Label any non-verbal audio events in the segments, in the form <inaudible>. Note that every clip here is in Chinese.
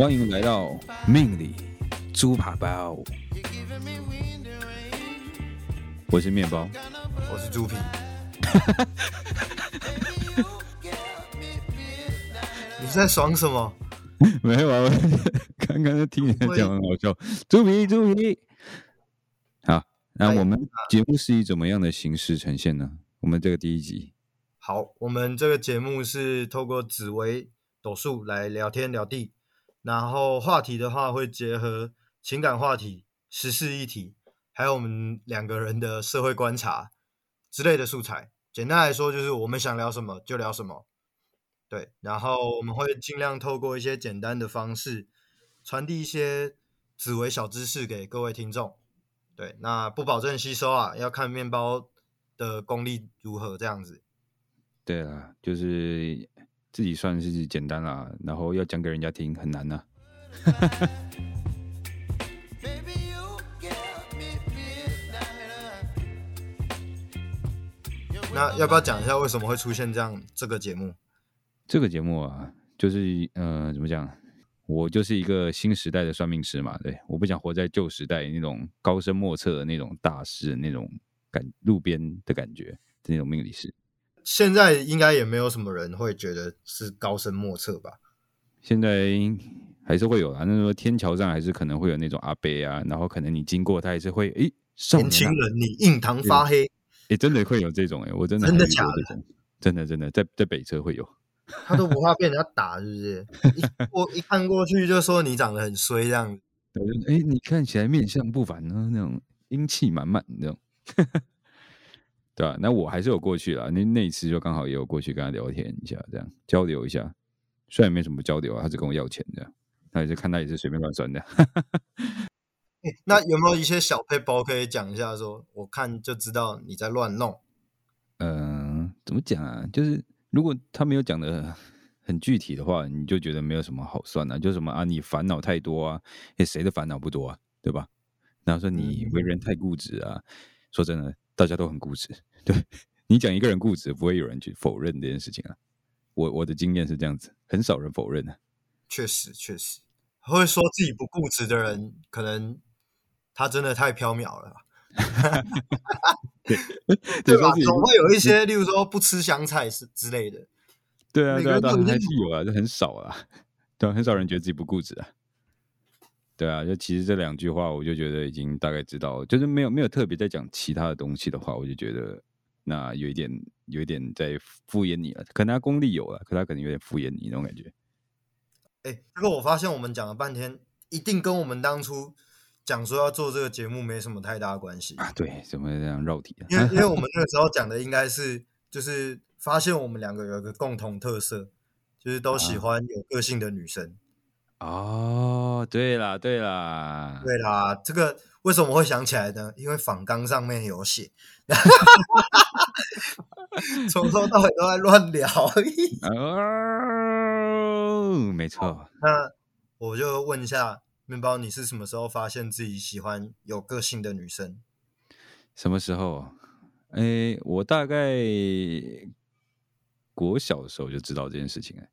欢迎来到命理猪扒包，我是面包，我是猪皮。<laughs> 你在爽什么？没有啊，我刚刚在听你在讲很好笑。猪皮，猪皮。好，那我们节目是以怎么样的形式呈现呢？我们这个第一集，好，我们这个节目是透过紫薇斗数来聊天聊地，然后话题的话会结合情感话题、时事议题，还有我们两个人的社会观察之类的素材。简单来说，就是我们想聊什么就聊什么。对，然后我们会尽量透过一些简单的方式传递一些紫微小知识给各位听众。对，那不保证吸收啊，要看面包的功力如何这样子。对啊，就是自己算是简单啦，然后要讲给人家听很难呐。那要不要讲一下为什么会出现这样这个节目？这个节目啊，就是呃，怎么讲？我就是一个新时代的算命师嘛，对，我不想活在旧时代那种高深莫测的那种大师的那种感，路边的感觉的那种命理师。现在应该也没有什么人会觉得是高深莫测吧？现在还是会有啊，那说天桥上还是可能会有那种阿伯啊，然后可能你经过他还是会，诶，年轻人，你印堂发黑，诶，真的会有这种，诶，我真的 <laughs> 真的假的？真的真的，在在北车会有。他都不怕被人家打，是不是？一过一看过去就说你长得很衰这样子。<laughs> 哎，你看起来面相不凡呢，那种英气满满那种，对吧？那我还是有过去了，那那一次就刚好也有过去跟他聊天一下，这样交流一下。虽然没什么交流啊，他只跟我要钱这样，那也是看他也是随便乱算的。<laughs> 那有没有一些小配包可以讲一下？说我看就知道你在乱弄。嗯，怎么讲啊？就是。如果他没有讲的很具体的话，你就觉得没有什么好算的，就什么啊，你烦恼太多啊，诶，谁的烦恼不多啊，对吧？然后说你为人太固执啊，说真的，大家都很固执，<laughs> 对你讲一个人固执，不会有人去否认这件事情啊。我我的经验是这样子，很少人否认的。确实，确实会说自己不固执的人，可能他真的太缥缈了。<laughs> <laughs> 对吧？总会有一些，例如说不吃香菜是之类的。对啊，对啊，还是有啊，就很少啊。对，很少人觉得自己不固执啊。对啊，就其实这两句话，我就觉得已经大概知道，就是没有没有特别在讲其他的东西的话，我就觉得那有一点有一点在敷衍你了。可能他功力有了，可他可能有点敷衍你那种感觉。哎，这个我发现我们讲了半天，一定跟我们当初。讲说要做这个节目没什么太大关系啊，对，怎么这样绕题？因为因为我们 <laughs> 那个时候讲的应该是，就是发现我们两个有一个共同特色，就是都喜欢有个性的女生。哦，对啦，对啦，对啦，这个为什么会想起来呢？因为仿纲上面有写，<laughs> 从头到尾都在乱聊。哦，没错。那我就问一下。面包，你是什么时候发现自己喜欢有个性的女生？什么时候？哎，我大概国小的时候就知道这件事情。哎，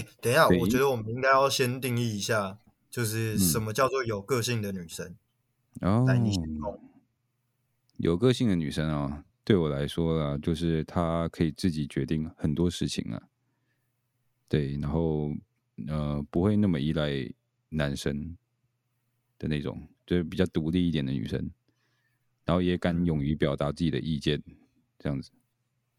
哎，等一下，我觉得我们应该要先定义一下，就是什么叫做有个性的女生。哦，有个性的女生啊，对我来说啊，就是她可以自己决定很多事情啊。对，然后呃，不会那么依赖。男生的那种，就是比较独立一点的女生，然后也敢勇于表达自己的意见，这样子。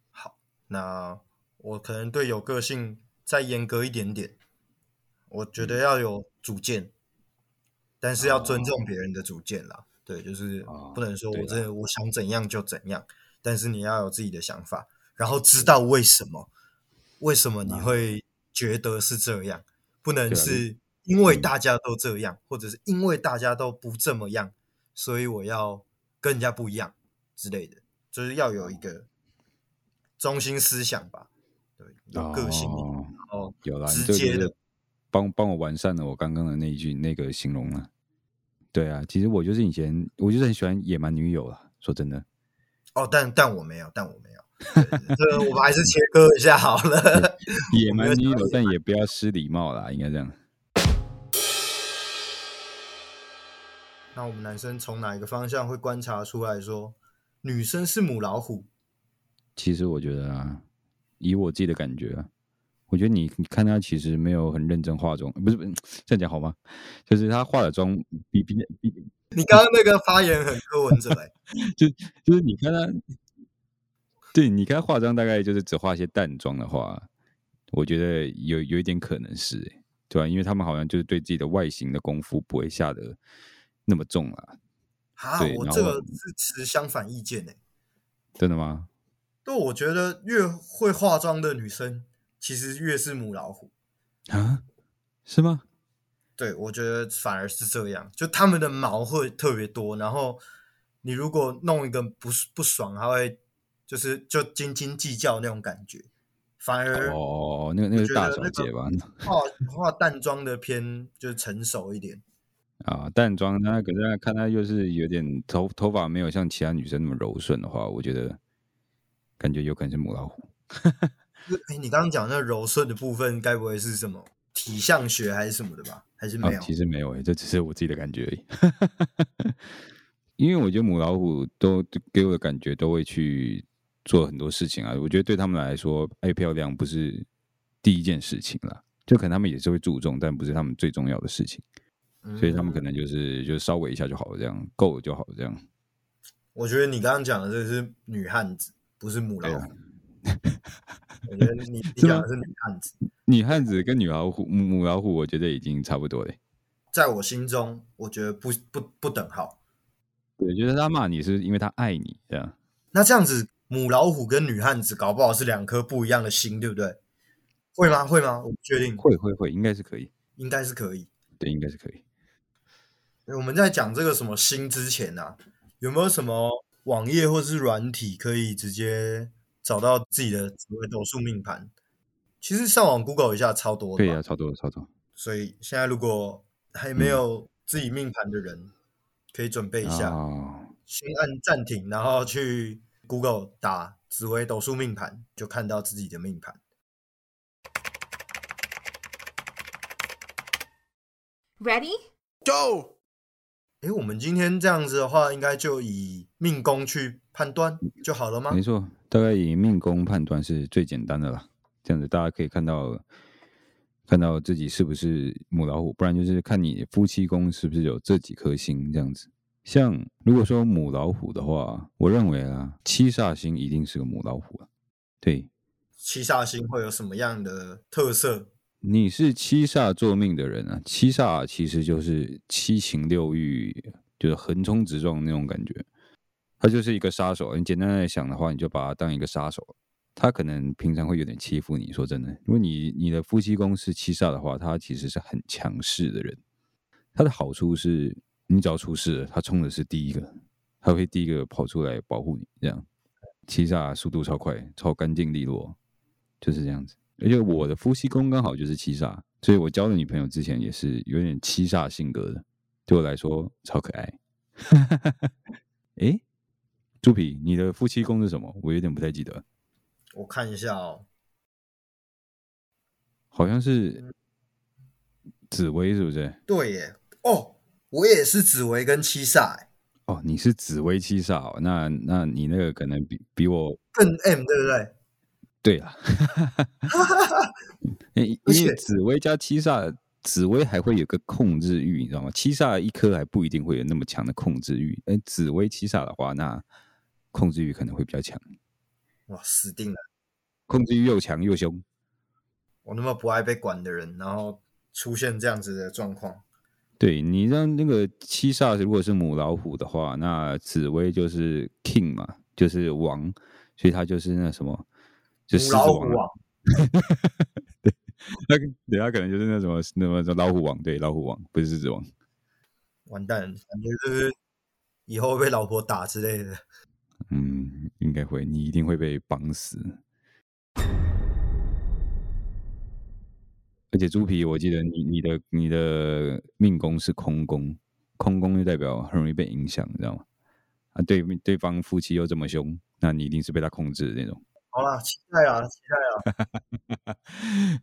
好，那我可能对有个性再严格一点点，我觉得要有主见，但是要尊重别人的主见啦。对，就是不能说我这。我想怎样就怎样，但是你要有自己的想法，然后知道为什么，为什么你会觉得是这样，不能是。因为大家都这样，或者是因为大家都不这么样，所以我要跟人家不一样之类的，就是要有一个中心思想吧，对，有个性，哦，有了，直接的，帮帮我完善了我刚刚的那一句那个形容了。对啊，其实我就是以前我就是很喜欢野蛮女友啊，说真的。哦，但但我没有，但我没有，这我们还是切割一下好了。野蛮女友，但也不要失礼貌啦，应该这样。那我们男生从哪一个方向会观察出来说女生是母老虎？其实我觉得啊，以我自己的感觉啊，我觉得你你看她其实没有很认真化妆，不是不是这样讲好吗？就是她化的妆比比比，你刚刚那个发言很柯文哲 <laughs> 哎、就就是你看她，对，你看她化妆大概就是只化一些淡妆的话，我觉得有有一点可能是、欸，对吧、因为他们好像就是对自己的外形的功夫不会下的那么重啊，啊，我这个是持相反意见哎、真的吗？对，我觉得越会化妆的女生，其实越是母老虎。啊，是吗？对，我觉得反而是这样，就他们的毛会特别多，然后你如果弄一个不不爽，她会就是就斤斤计较那种感觉。反而哦，那个那个大小姐吧？化化淡妆的偏就是成熟一点。<laughs> 啊，淡妆，那可是看她又是有点头头发没有像其他女生那么柔顺的话，我觉得感觉有可能是母老虎。哎，你刚刚讲那柔顺的部分，该不会是什么体相学还是什么的吧？还是没有？啊、其实没有诶、这只是我自己的感觉而已。<laughs> 因为我觉得母老虎都给我的感觉都会去做很多事情啊。我觉得对他们来说，爱漂亮不是第一件事情啦，就可能他们也是会注重，但不是他们最重要的事情。所以他们可嗯能就是就稍微一下就好了，这样够了就好了，这样。我觉得你刚刚讲的这个是女汉子，不是母老虎。我觉得你 <laughs> 你的是女汉子，女汉子跟女老虎、母母老虎，我觉得已经差不多了。在我心中，我觉得不不不等号。对，就是他骂你是因为他爱你，这样。那这样子，母老虎跟女汉子搞不好是两颗不一样的心，对不对？会吗？会吗？我不确定，会会会，应该是可以，应该是可以。对，应该是可以。我们在讲这个什么心之前啊，有没有什么网页或是软体可以直接找到自己的紫微斗数命盘？其实上网 Google 一下超多的对呀啊，超多的超多。所以现在如果还没有自己命盘的人，可以准备一下，哦，先按暂停，然后去 Google 打紫微斗数命盘，就看到自己的命盘。Ready? Go! 诶，我们今天这样子的话，应该就以命宫去判断就好了吗没？错，大概以命宫判断是最简单的啦。这样子大家可以看到看到自己是不是母老虎，不然就是看你夫妻宫是不是有这几颗星这样子。像如果说母老虎的话，我认为啊，七煞星一定是个母老虎啊。对，七煞星会有什么样的特色？你是七煞坐命的人啊，七煞其实就是七情六欲，就是横冲直撞那种感觉。他就是一个杀手，你简单来想的话，你就把他当一个杀手。他可能平常会有点欺负你，说真的，如果你你的夫妻宫是七煞的话，他其实是很强势的人。他的好处是，你只要出事了，他冲的是第一个，他会第一个跑出来保护你。这样，七煞速度超快，超干净利落，就是这样子。而且我的夫妻宫刚好就是七煞，所以我交的女朋友之前也是有点七煞性格的，对我来说超可爱。<laughs> <laughs> 诶，猪皮，你的夫妻宫是什么？我有点不太记得，我看一下哦，好像是紫薇，是不是？对耶，哦，我也是紫薇跟七煞，哦，你是紫薇七煞哦，那那你那个可能比比我更 M 对不对？对啊，<laughs> 因为紫薇加七煞，紫薇还会有个控制欲，你知道吗？七煞一颗还不一定会有那么强的控制欲，哎，紫薇七煞的话，那控制欲可能会比较强，哇，死定了！控制欲又强又凶。我那么不爱被管的人，然后出现这样子的状况，对你让那个七煞如果是母老虎的话，那紫薇就是 king 嘛，就是王，所以他就是那什么，就狮子母老虎王啊。<laughs> 王，那个对他可能就是那什么那么老虎王，对老虎王不是狮子王。完蛋，感觉就是以后会被老婆打之类的。嗯，应该会，你一定会被绑死。而且猪皮，我记得你你的你的命宫是空宫，空宫就代表很容易被影响，你知道吗？啊，对对方夫妻又这么凶，那你一定是被他控制的那种。好啦，期待啊，期待啊！<laughs>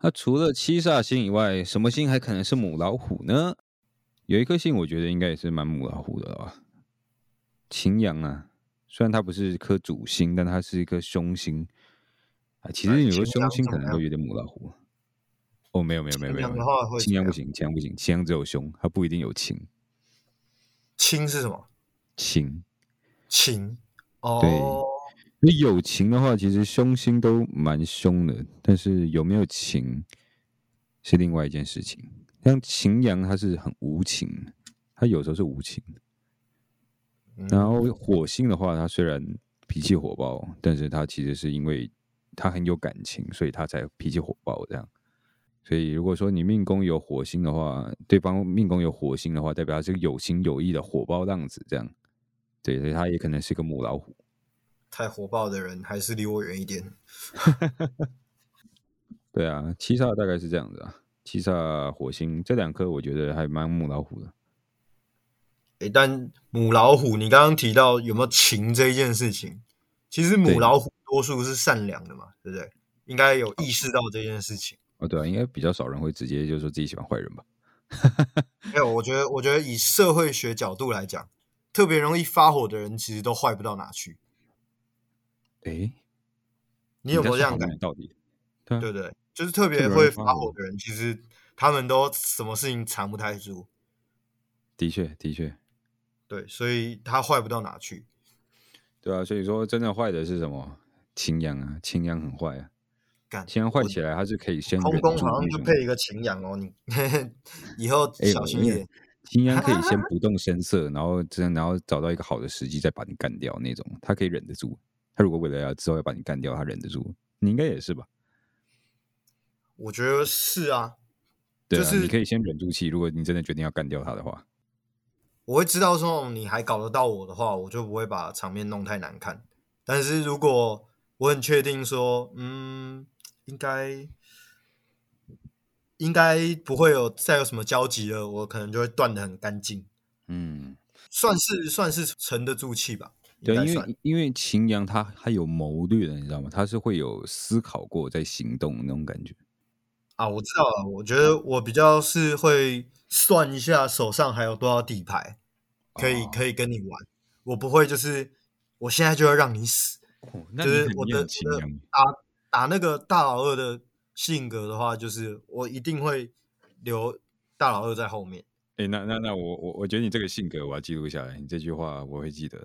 那除了七煞星以外，什么星还可能是母老虎呢？有一颗星，我觉得应该也是蛮母老虎的吧。擎羊啊，虽然它不是一颗主星，但它是一颗凶星啊。其实有个凶星可能会有点母老虎。哦，没有没有没有没有，青羊不行，青羊不行，青羊只有凶，它不一定有情。情是什么？情情。哦，对，那有情的话，其实凶星都蛮凶的，但是有没有情是另外一件事情。像秦阳，他是很无情，他有时候是无情。然后火星的话，他虽然脾气火爆，但是他其实是因为他很有感情，所以他才脾气火爆这样。所以如果说你命宫有火星的话，对方命宫有火星的话，代表他是有情有义的火爆浪子这样。对，所以他也可能是个母老虎。太火爆的人还是离我远一点。<laughs> 对啊，七煞大概是这样子啊。七煞火星这两颗，我觉得还蛮母老虎的。哎，但母老虎，你刚刚提到有没有情这一件事情？其实母老虎多数是善良的嘛，对不对？应该有意识到这件事情。哦，对啊，应该比较少人会直接就说自己喜欢坏人吧？没有，我觉得，我觉得以社会学角度来讲，特别容易发火的人，其实都坏不到哪去。哎，你有没有这样感觉？到底？对对，就是特别会发火的人，其实他们都什么事情藏不太住。的确，的确，对，所以他坏不到哪去。对啊，所以说真的坏的是什么？秦阳啊，秦阳很坏啊。秦阳坏起来，他是可以先空宫好像就配一个秦阳哦，你 <laughs> 以后 <laughs> 小心一点。秦阳可以先 <laughs> 不动声色，然后真然后找到一个好的时机再把你干掉那种，他可以忍得住。他如果为了要之后要把你干掉，他忍得住。你应该也是吧？我觉得是啊，就是你可以先忍住气。如果你真的决定要干掉他的话，我会知道说你还搞得到我的话，我就不会把场面弄太难看。但是如果我很确定说，嗯。应该应该不会有再有什么交集了，我可能就会断的很干净。嗯，算是算是沉得住气吧。对，因为因为秦阳他他有谋略的，你知道吗？他是会有思考过在行动那种感觉。啊，我知道了。我觉得我比较是会算一下手上还有多少底牌，可以可以跟你玩。我不会就是我现在就要让你死，就是我的打。打那个大老二的性格的话，就是我一定会留大老二在后面。哎，那那那我我我觉得你这个性格我要记录下来，你这句话我会记得，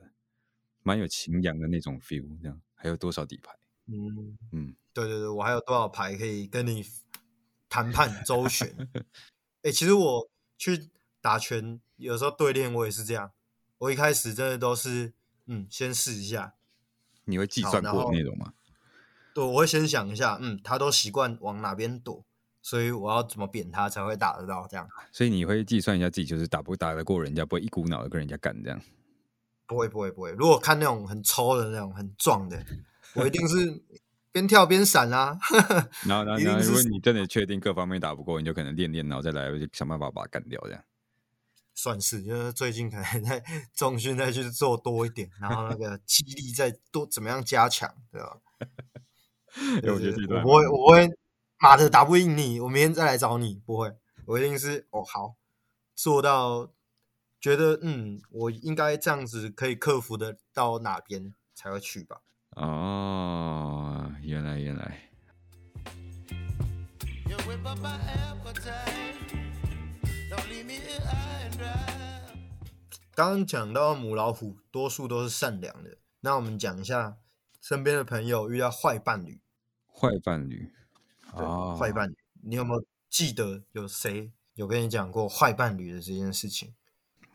蛮有情阳的那种 feel。这样还有多少底牌？嗯嗯，对对对，我还有多少牌可以跟你谈判周旋？哎，<laughs> 其实我去打拳，有时候对练我也是这样。我一开始真的都是嗯，先试一下。你会计算过那种吗？对，我会先想一下，嗯，他都习惯往哪边躲，所以我要怎么扁他才会打得到？这样，所以你会计算一下自己，就是打不打得过人家，不会一股脑的跟人家干这样。不会，不会，不会。如果看那种很抽的那种很壮的，我一定是边跳边闪啊。<laughs> 然后，然后，如果你真的确定各方面打不过，你就可能练练，然后再来想办法把它干掉，这样。算是，就是最近可能在 <laughs> 重训再去做多一点，然后那个 <laughs> 肌力再多怎么样加强，对吧？我觉得我不会，我会妈的打不赢你，我明天再来找你。不会，我一定是哦好做到，觉得嗯，我应该这样子可以克服的到哪边才会去吧？哦，原来原来。刚刚讲到母老虎，多数都是善良的，那我们讲一下。身边的朋友遇到坏伴侣，坏伴侣啊，坏伴侣，你有没有记得有谁有跟你讲过坏伴侣的这件事情？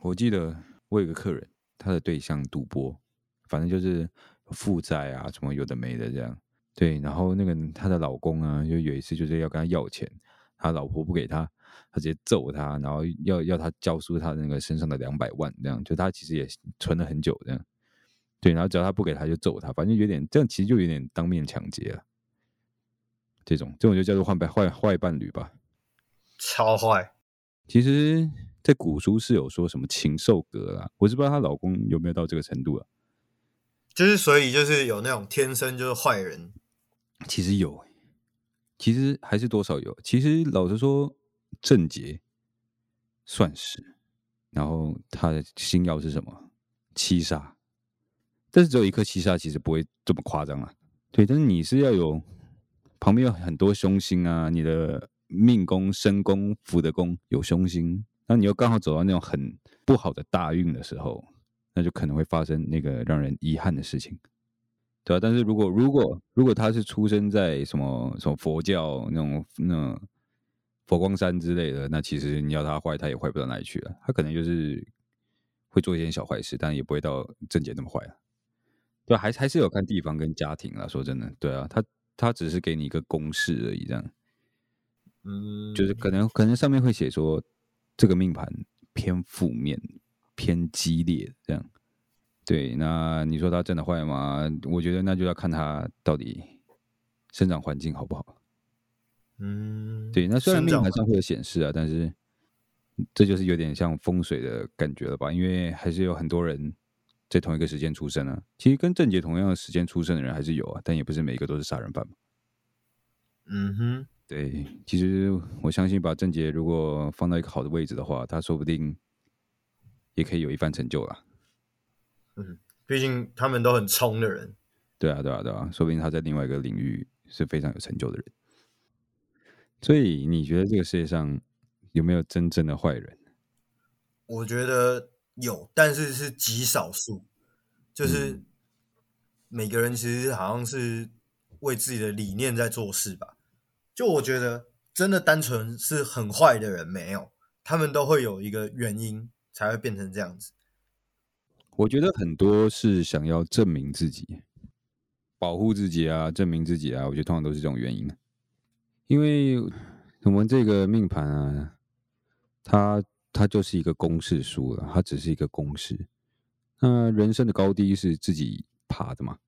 我记得我有个客人，他的对象赌博，反正就是负债啊，什么有的没的这样。对，然后那个她的老公啊，就有一次就是要跟她要钱，他老婆不给他，他直接揍他，然后要要他交出他那个身上的两百万，这样就他其实也存了很久这样。对，然后只要他不给他，就揍他，反正有点这样，其实就有点当面抢劫了。这种这种就叫做坏伴坏坏伴侣吧，超坏。其实，在古书是有说什么禽兽格啦，我是不知道她老公有没有到这个程度啊。就是所以就是有那种天生就是坏人，其实有，其实还是多少有。其实老实说，郑杰算是然后他的星耀是什么？七杀。但是只有一颗七杀，其实不会这么夸张啊。对，但是你是要有旁边有很多凶星啊，你的命宫、身宫、福德宫有凶星，那你又刚好走到那种很不好的大运的时候，那就可能会发生那个让人遗憾的事情，对吧？但是如果如果如果他是出生在什么什么佛教那种那佛光山之类的，那其实你要他坏，他也坏不到哪里去了。他可能就是会做一件小坏事，但也不会到正解那么坏啊。对，还还是有看地方跟家庭啦。说真的，对啊，他他只是给你一个公式而已，这样。嗯，就是可能可能上面会写说这个命盘偏负面、偏激烈这样。对，那你说他真的坏吗？我觉得那就要看他到底生长环境好不好。嗯，对，那虽然命盘上会有显示啊，但是这就是有点像风水的感觉了吧？因为还是有很多人在同一个时间出生啊。其实跟郑杰同样的时间出生的人还是有啊，但也不是每一个都是杀人犯嘛。嗯哼，对，其实我相信把郑杰如果放到一个好的位置的话，他说不定也可以有一番成就啦。嗯，毕竟他们都很冲的人。对啊，对啊，对啊，说不定他在另外一个领域是非常有成就的人。所以你觉得这个世界上有没有真正的坏人？我觉得有，但是是极少数，就是嗯每个人其实好像是为自己的理念在做事吧。就我觉得，真的单纯是很坏的人没有，他们都会有一个原因才会变成这样子。我觉得很多是想要证明自己、保护自己啊，证明自己啊。我觉得通常都是这种原因。因为我们这个命盘啊，它它就是一个公式书了，它只是一个公式。那人生的高低是自己爬的嘛？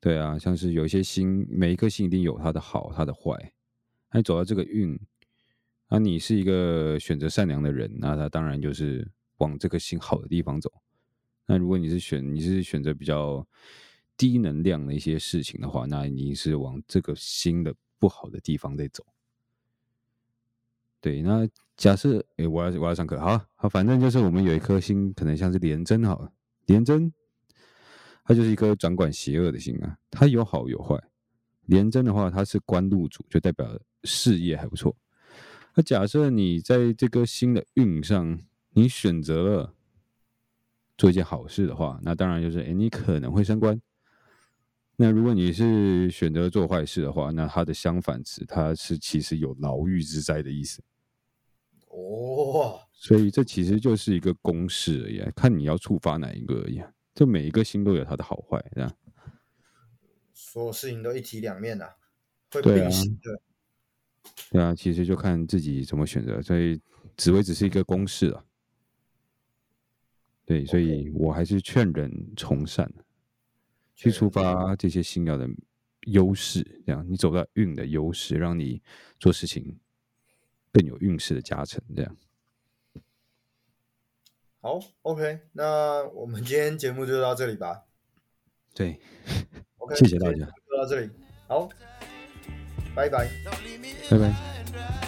对啊，像是有一些星，每一颗星一定有它的好，它的坏。那走到这个运，那你是一个选择善良的人，那他当然就是往这个星好的地方走。那如果你是选你是选择比较低能量的一些事情的话，那你是往这个新的不好的地方在走。对，那假设诶、我要我要上课，好好，反正就是我们有一颗心，可能像是廉贞好了，廉贞，它就是一颗掌管邪恶的心啊，它有好有坏。廉贞的话，它是官禄主，就代表事业还不错。那假设你在这个新的运上，你选择了做一件好事的话，那当然就是，哎，你可能会升官。那如果你是选择做坏事的话，那它的相反词，它是其实有牢狱之灾的意思。哦，所以这其实就是一个公式而已啊，看你要触发哪一个而已啊。就每一个星都有它的好坏，这样。所有事情都一体两面啊，会对啊并行的。对啊，其实就看自己怎么选择，所以紫薇只是一个公式啊。对，所以我还是劝人从善，去触发这些星耀的优势，这样你走到运的优势，让你做事情更有运势的加成，这样。好，OK，那我们今天节目就到这里吧。对，OK，谢谢大家就到这里，好，拜拜。拜拜。